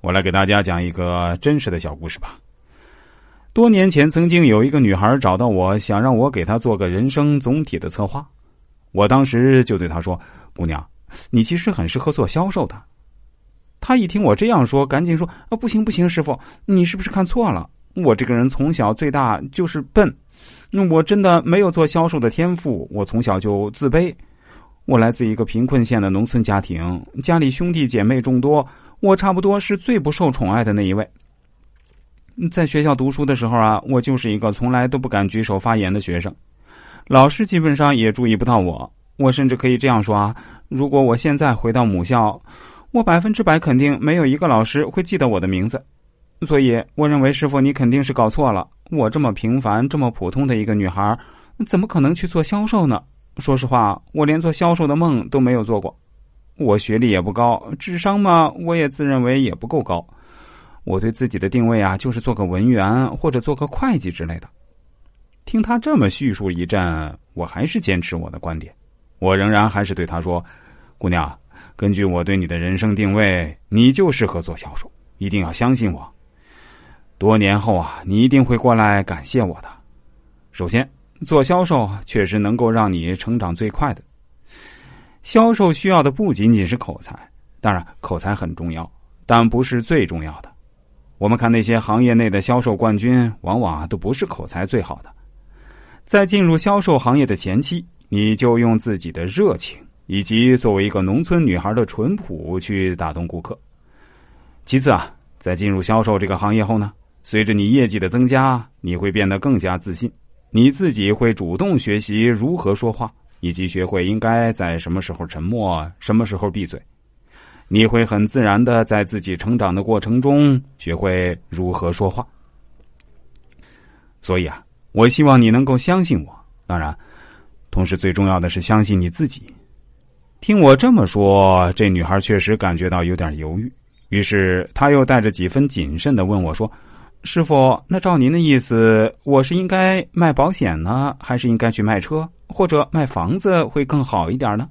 我来给大家讲一个真实的小故事吧。多年前，曾经有一个女孩找到我，想让我给她做个人生总体的策划。我当时就对她说：“姑娘，你其实很适合做销售的。”她一听我这样说，赶紧说：“啊，不行不行，师傅，你是不是看错了？我这个人从小最大就是笨，那我真的没有做销售的天赋。我从小就自卑，我来自一个贫困县的农村家庭，家里兄弟姐妹众多，我差不多是最不受宠爱的那一位。”在学校读书的时候啊，我就是一个从来都不敢举手发言的学生，老师基本上也注意不到我。我甚至可以这样说啊，如果我现在回到母校，我百分之百肯定没有一个老师会记得我的名字。所以，我认为师傅你肯定是搞错了。我这么平凡、这么普通的一个女孩，怎么可能去做销售呢？说实话，我连做销售的梦都没有做过。我学历也不高，智商嘛，我也自认为也不够高。我对自己的定位啊，就是做个文员或者做个会计之类的。听他这么叙述一阵，我还是坚持我的观点。我仍然还是对他说：“姑娘，根据我对你的人生定位，你就适合做销售，一定要相信我。多年后啊，你一定会过来感谢我的。首先，做销售确实能够让你成长最快的。销售需要的不仅仅是口才，当然口才很重要，但不是最重要的。”我们看那些行业内的销售冠军，往往都不是口才最好的。在进入销售行业的前期，你就用自己的热情以及作为一个农村女孩的淳朴去打动顾客。其次啊，在进入销售这个行业后呢，随着你业绩的增加，你会变得更加自信，你自己会主动学习如何说话，以及学会应该在什么时候沉默，什么时候闭嘴。你会很自然的在自己成长的过程中学会如何说话，所以啊，我希望你能够相信我。当然，同时最重要的是相信你自己。听我这么说，这女孩确实感觉到有点犹豫，于是她又带着几分谨慎的问我说：“师傅，那照您的意思，我是应该卖保险呢，还是应该去卖车或者卖房子会更好一点呢？”